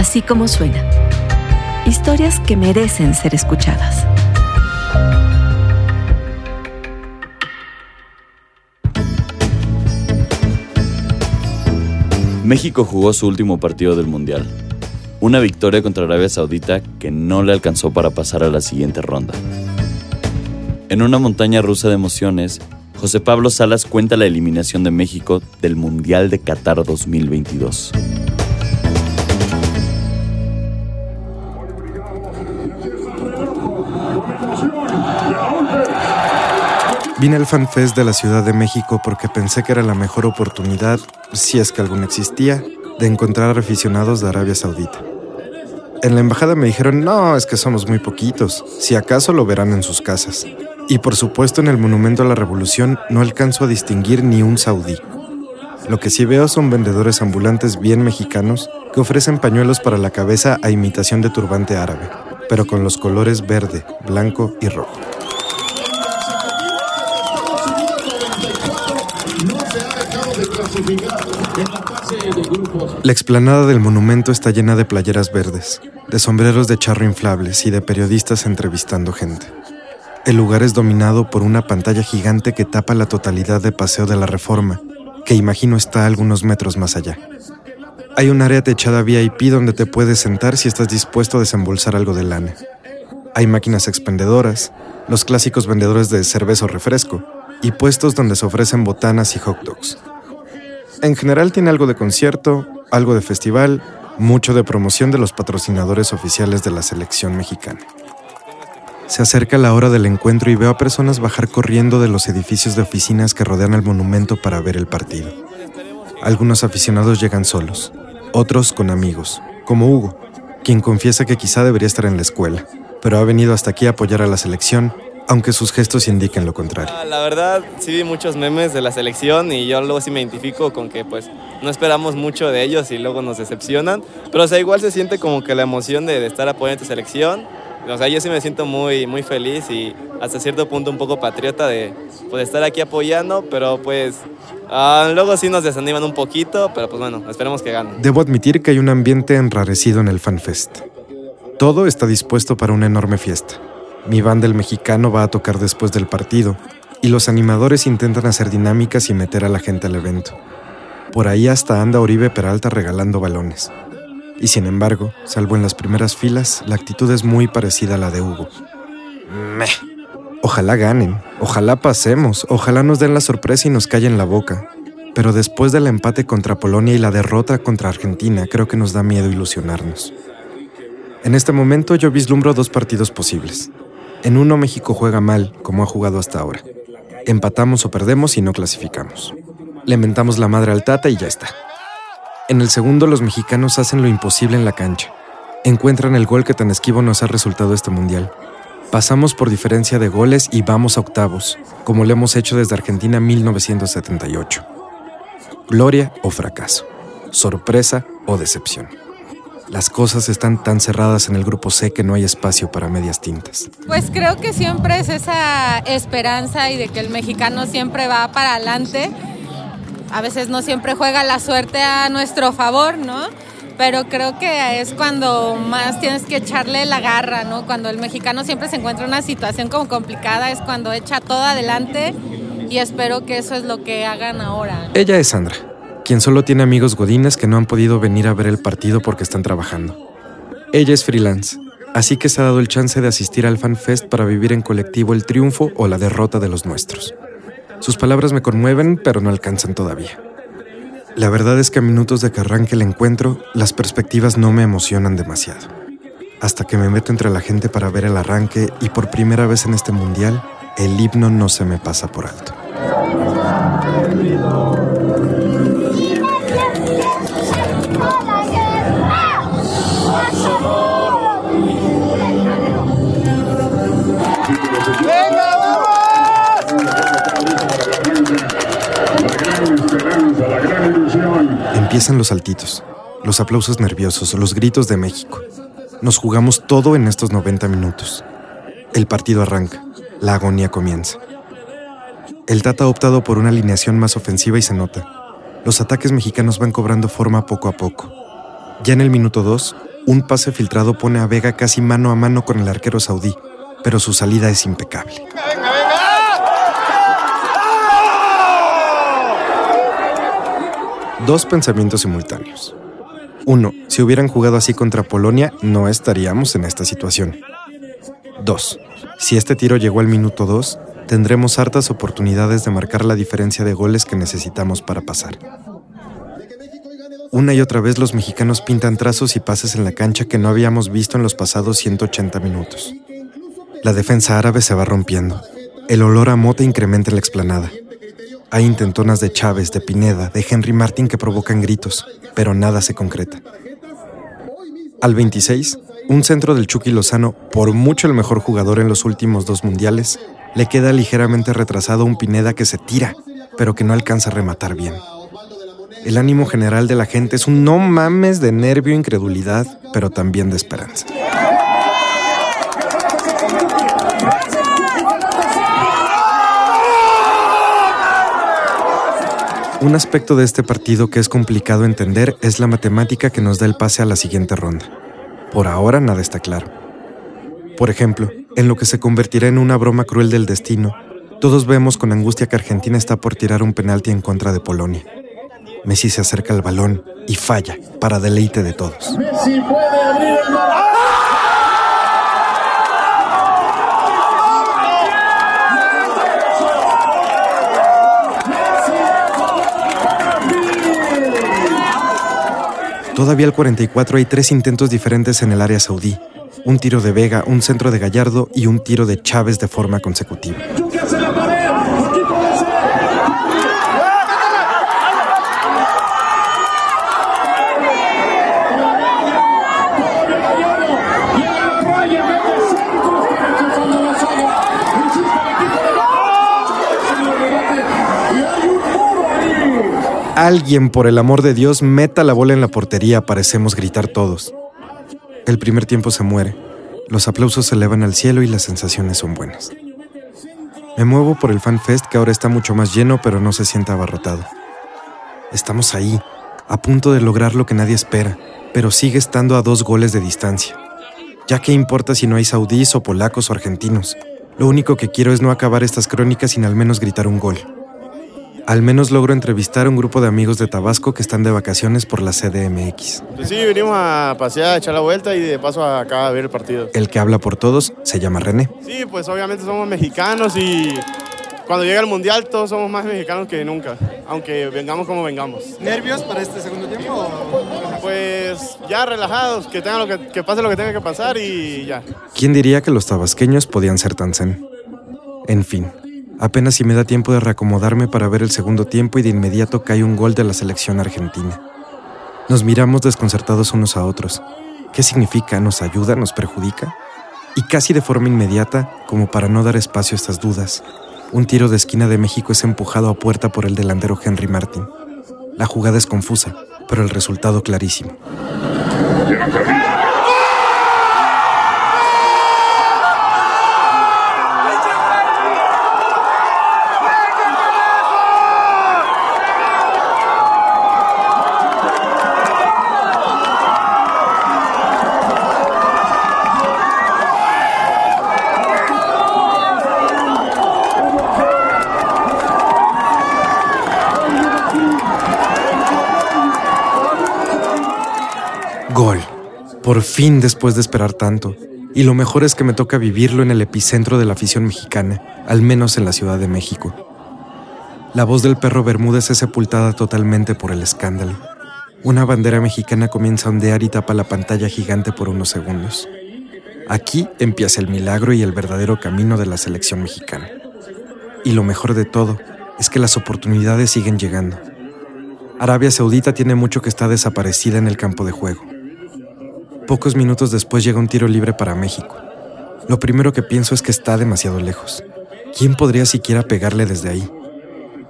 así como suena. Historias que merecen ser escuchadas. México jugó su último partido del Mundial. Una victoria contra Arabia Saudita que no le alcanzó para pasar a la siguiente ronda. En una montaña rusa de emociones, José Pablo Salas cuenta la eliminación de México del Mundial de Qatar 2022. Vine al FanFest de la Ciudad de México porque pensé que era la mejor oportunidad, si es que alguna existía, de encontrar aficionados de Arabia Saudita. En la embajada me dijeron, no, es que somos muy poquitos, si acaso lo verán en sus casas. Y por supuesto en el Monumento a la Revolución no alcanzo a distinguir ni un saudí. Lo que sí veo son vendedores ambulantes bien mexicanos que ofrecen pañuelos para la cabeza a imitación de turbante árabe, pero con los colores verde, blanco y rojo. La explanada del monumento está llena de playeras verdes, de sombreros de charro inflables y de periodistas entrevistando gente. El lugar es dominado por una pantalla gigante que tapa la totalidad de Paseo de la Reforma, que imagino está algunos metros más allá. Hay un área techada VIP donde te puedes sentar si estás dispuesto a desembolsar algo de lana. Hay máquinas expendedoras, los clásicos vendedores de cerveza o refresco, y puestos donde se ofrecen botanas y hot dogs. En general tiene algo de concierto, algo de festival, mucho de promoción de los patrocinadores oficiales de la selección mexicana. Se acerca la hora del encuentro y veo a personas bajar corriendo de los edificios de oficinas que rodean el monumento para ver el partido. Algunos aficionados llegan solos, otros con amigos, como Hugo, quien confiesa que quizá debería estar en la escuela, pero ha venido hasta aquí a apoyar a la selección aunque sus gestos indiquen lo contrario. Ah, la verdad, sí vi muchos memes de la selección y yo luego sí me identifico con que pues no esperamos mucho de ellos y luego nos decepcionan, pero o sea, igual se siente como que la emoción de, estar apoyando a tu selección. O sea, yo sí me siento muy, muy feliz y hasta cierto punto un poco patriota de pues, estar aquí apoyando, pero pues ah, luego sí nos desaniman un poquito, pero pues bueno, esperemos que ganen. Debo admitir que hay un ambiente enrarecido en el FanFest. Todo está dispuesto para una enorme fiesta. Mi banda el mexicano va a tocar después del partido y los animadores intentan hacer dinámicas y meter a la gente al evento. Por ahí hasta anda Oribe Peralta regalando balones. Y sin embargo, salvo en las primeras filas, la actitud es muy parecida a la de Hugo. Meh. Ojalá ganen, ojalá pasemos, ojalá nos den la sorpresa y nos callen la boca. Pero después del empate contra Polonia y la derrota contra Argentina, creo que nos da miedo ilusionarnos. En este momento yo vislumbro dos partidos posibles. En uno México juega mal, como ha jugado hasta ahora. Empatamos o perdemos y no clasificamos. Le mentamos la madre al Tata y ya está. En el segundo los mexicanos hacen lo imposible en la cancha. Encuentran el gol que tan esquivo nos ha resultado este mundial. Pasamos por diferencia de goles y vamos a octavos, como lo hemos hecho desde Argentina 1978. Gloria o fracaso. Sorpresa o decepción. Las cosas están tan cerradas en el grupo C que no hay espacio para medias tintas. Pues creo que siempre es esa esperanza y de que el mexicano siempre va para adelante. A veces no siempre juega la suerte a nuestro favor, ¿no? Pero creo que es cuando más tienes que echarle la garra, ¿no? Cuando el mexicano siempre se encuentra en una situación como complicada, es cuando echa todo adelante y espero que eso es lo que hagan ahora. Ella es Sandra quien solo tiene amigos godines que no han podido venir a ver el partido porque están trabajando. Ella es freelance, así que se ha dado el chance de asistir al FanFest para vivir en colectivo el triunfo o la derrota de los nuestros. Sus palabras me conmueven, pero no alcanzan todavía. La verdad es que a minutos de que arranque el encuentro, las perspectivas no me emocionan demasiado. Hasta que me meto entre la gente para ver el arranque y por primera vez en este mundial, el himno no se me pasa por alto. Empiezan los saltitos, los aplausos nerviosos, los gritos de México. Nos jugamos todo en estos 90 minutos. El partido arranca, la agonía comienza. El Tata ha optado por una alineación más ofensiva y se nota. Los ataques mexicanos van cobrando forma poco a poco. Ya en el minuto 2, un pase filtrado pone a Vega casi mano a mano con el arquero saudí, pero su salida es impecable. Dos pensamientos simultáneos. Uno, si hubieran jugado así contra Polonia, no estaríamos en esta situación. Dos, si este tiro llegó al minuto 2, tendremos hartas oportunidades de marcar la diferencia de goles que necesitamos para pasar. Una y otra vez los mexicanos pintan trazos y pases en la cancha que no habíamos visto en los pasados 180 minutos. La defensa árabe se va rompiendo. El olor a mota incrementa en la explanada. Hay intentonas de Chávez, de Pineda, de Henry Martin que provocan gritos, pero nada se concreta. Al 26, un centro del Chucky Lozano, por mucho el mejor jugador en los últimos dos mundiales, le queda ligeramente retrasado un Pineda que se tira, pero que no alcanza a rematar bien. El ánimo general de la gente es un no mames de nervio, incredulidad, pero también de esperanza. Un aspecto de este partido que es complicado entender es la matemática que nos da el pase a la siguiente ronda. Por ahora nada está claro. Por ejemplo, en lo que se convertirá en una broma cruel del destino, todos vemos con angustia que Argentina está por tirar un penalti en contra de Polonia. Messi se acerca al balón y falla para deleite de todos. Messi puede abrir el Todavía al 44 hay tres intentos diferentes en el área saudí. Un tiro de Vega, un centro de Gallardo y un tiro de Chávez de forma consecutiva. Alguien, por el amor de Dios, meta la bola en la portería, parecemos gritar todos. El primer tiempo se muere, los aplausos se elevan al cielo y las sensaciones son buenas. Me muevo por el FanFest que ahora está mucho más lleno pero no se siente abarrotado. Estamos ahí, a punto de lograr lo que nadie espera, pero sigue estando a dos goles de distancia. Ya que importa si no hay saudíes o polacos o argentinos, lo único que quiero es no acabar estas crónicas sin al menos gritar un gol. Al menos logro entrevistar a un grupo de amigos de Tabasco que están de vacaciones por la CDMX. Pues sí, venimos a pasear, a echar la vuelta y de paso acá a ver el partido. El que habla por todos se llama René. Sí, pues obviamente somos mexicanos y cuando llega el mundial todos somos más mexicanos que nunca, aunque vengamos como vengamos. ¿Nervios para este segundo tiempo? Pues ya relajados, que, tenga lo que, que pase lo que tenga que pasar y ya. ¿Quién diría que los tabasqueños podían ser tan zen? En fin, Apenas si me da tiempo de reacomodarme para ver el segundo tiempo y de inmediato cae un gol de la selección argentina. Nos miramos desconcertados unos a otros. ¿Qué significa? ¿Nos ayuda? ¿Nos perjudica? Y casi de forma inmediata, como para no dar espacio a estas dudas, un tiro de esquina de México es empujado a puerta por el delantero Henry Martin. La jugada es confusa, pero el resultado clarísimo. Gol. Por fin después de esperar tanto. Y lo mejor es que me toca vivirlo en el epicentro de la afición mexicana, al menos en la Ciudad de México. La voz del perro Bermúdez es sepultada totalmente por el escándalo. Una bandera mexicana comienza a ondear y tapa la pantalla gigante por unos segundos. Aquí empieza el milagro y el verdadero camino de la selección mexicana. Y lo mejor de todo es que las oportunidades siguen llegando. Arabia Saudita tiene mucho que está desaparecida en el campo de juego. Pocos minutos después llega un tiro libre para México. Lo primero que pienso es que está demasiado lejos. ¿Quién podría siquiera pegarle desde ahí?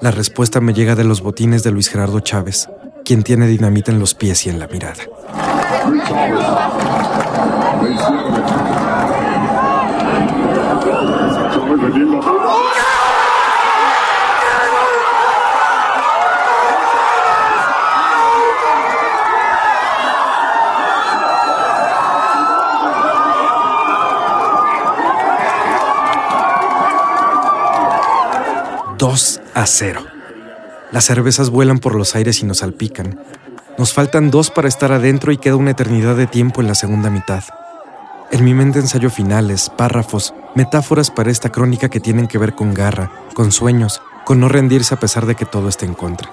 La respuesta me llega de los botines de Luis Gerardo Chávez, quien tiene dinamita en los pies y en la mirada. 2 a 0. Las cervezas vuelan por los aires y nos salpican. Nos faltan dos para estar adentro y queda una eternidad de tiempo en la segunda mitad. En mi mente ensayo finales, párrafos, metáforas para esta crónica que tienen que ver con garra, con sueños, con no rendirse a pesar de que todo esté en contra.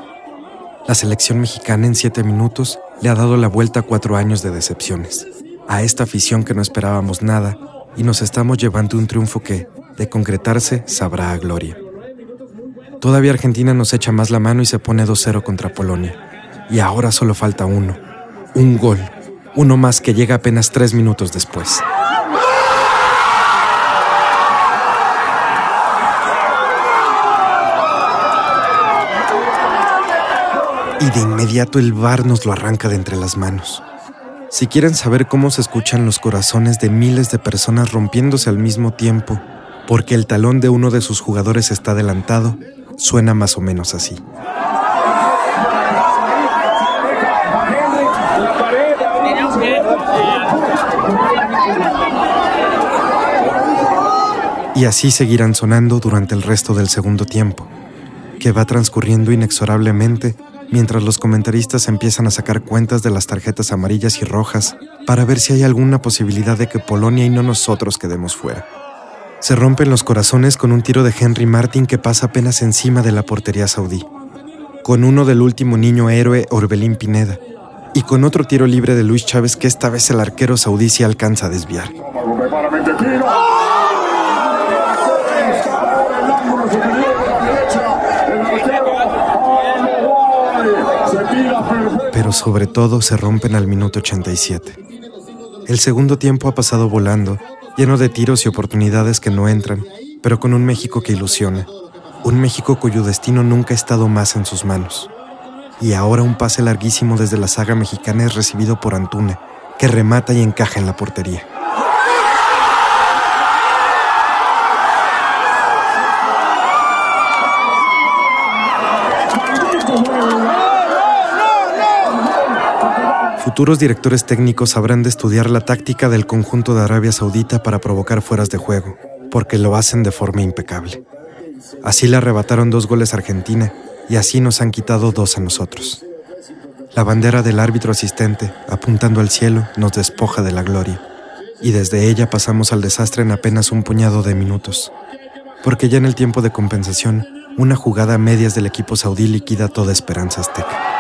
La selección mexicana en siete minutos le ha dado la vuelta a cuatro años de decepciones. A esta afición que no esperábamos nada y nos estamos llevando un triunfo que, de concretarse, sabrá a gloria. Todavía Argentina nos echa más la mano y se pone 2-0 contra Polonia. Y ahora solo falta uno. Un gol. Uno más que llega apenas tres minutos después. Y de inmediato el bar nos lo arranca de entre las manos. Si quieren saber cómo se escuchan los corazones de miles de personas rompiéndose al mismo tiempo, porque el talón de uno de sus jugadores está adelantado, suena más o menos así. Y así seguirán sonando durante el resto del segundo tiempo, que va transcurriendo inexorablemente mientras los comentaristas empiezan a sacar cuentas de las tarjetas amarillas y rojas para ver si hay alguna posibilidad de que Polonia y no nosotros quedemos fuera. Se rompen los corazones con un tiro de Henry Martin que pasa apenas encima de la portería saudí, con uno del último niño héroe Orbelín Pineda, y con otro tiro libre de Luis Chávez que esta vez el arquero saudí se alcanza a desviar. Pero sobre todo se rompen al minuto 87. El segundo tiempo ha pasado volando, lleno de tiros y oportunidades que no entran, pero con un México que ilusiona, un México cuyo destino nunca ha estado más en sus manos. Y ahora un pase larguísimo desde la saga mexicana es recibido por Antuna, que remata y encaja en la portería. Futuros directores técnicos habrán de estudiar la táctica del conjunto de Arabia Saudita para provocar fueras de juego, porque lo hacen de forma impecable. Así le arrebataron dos goles a Argentina y así nos han quitado dos a nosotros. La bandera del árbitro asistente, apuntando al cielo, nos despoja de la gloria, y desde ella pasamos al desastre en apenas un puñado de minutos, porque ya en el tiempo de compensación, una jugada a medias del equipo saudí liquida toda esperanza azteca.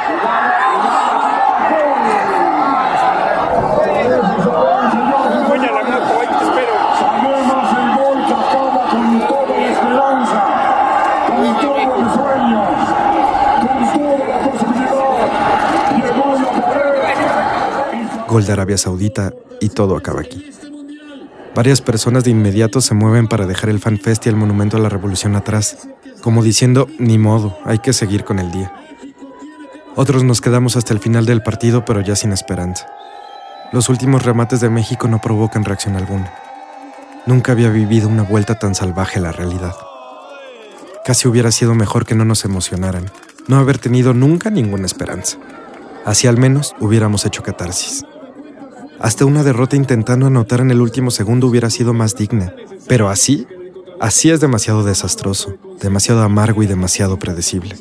Gol de Arabia Saudita y todo acaba aquí. Varias personas de inmediato se mueven para dejar el FanFest y el Monumento a la Revolución atrás, como diciendo, ni modo, hay que seguir con el día. Otros nos quedamos hasta el final del partido, pero ya sin esperanza. Los últimos remates de México no provocan reacción alguna. Nunca había vivido una vuelta tan salvaje a la realidad. Casi hubiera sido mejor que no nos emocionaran, no haber tenido nunca ninguna esperanza. Así al menos hubiéramos hecho catarsis. Hasta una derrota intentando anotar en el último segundo hubiera sido más digna. Pero así, así es demasiado desastroso, demasiado amargo y demasiado predecible.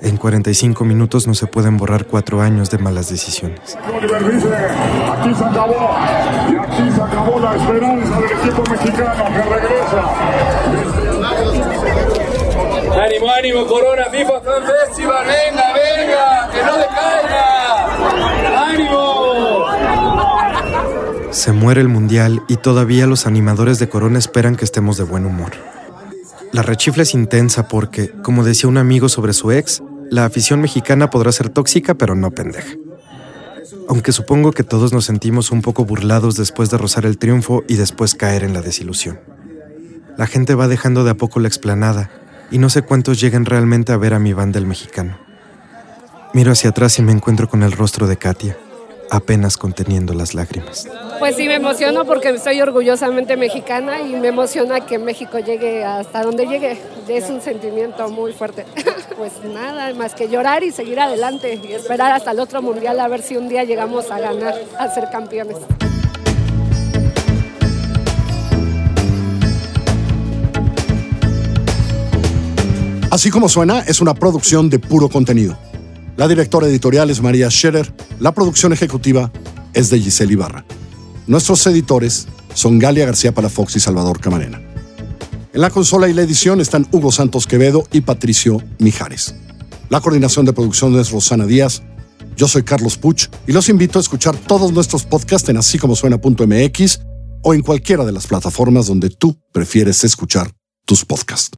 En 45 minutos no se pueden borrar cuatro años de malas decisiones. Aquí se acabó. Y aquí se acabó la esperanza del equipo mexicano que regresa. Ánimo, ánimo, Corona, FIFA Fan Festival, venga, venga, que no decaiga. ¡Ánimo! Se muere el mundial y todavía los animadores de Corona esperan que estemos de buen humor. La rechifla es intensa porque, como decía un amigo sobre su ex, la afición mexicana podrá ser tóxica pero no pendeja. Aunque supongo que todos nos sentimos un poco burlados después de rozar el triunfo y después caer en la desilusión. La gente va dejando de a poco la explanada y no sé cuántos lleguen realmente a ver a mi banda el mexicano. Miro hacia atrás y me encuentro con el rostro de Katia, apenas conteniendo las lágrimas. Pues sí, me emociono porque soy orgullosamente mexicana y me emociona que México llegue hasta donde llegue. Es un sentimiento muy fuerte. Pues nada, más que llorar y seguir adelante y esperar hasta el otro mundial a ver si un día llegamos a ganar, a ser campeones. Así como suena, es una producción de puro contenido. La directora editorial es María Scherer, la producción ejecutiva es de Giselle Ibarra. Nuestros editores son Galia García Palafox y Salvador Camarena. En la consola y la edición están Hugo Santos Quevedo y Patricio Mijares. La coordinación de producción es Rosana Díaz. Yo soy Carlos Puch y los invito a escuchar todos nuestros podcasts en así como suena.mx o en cualquiera de las plataformas donde tú prefieres escuchar tus podcasts.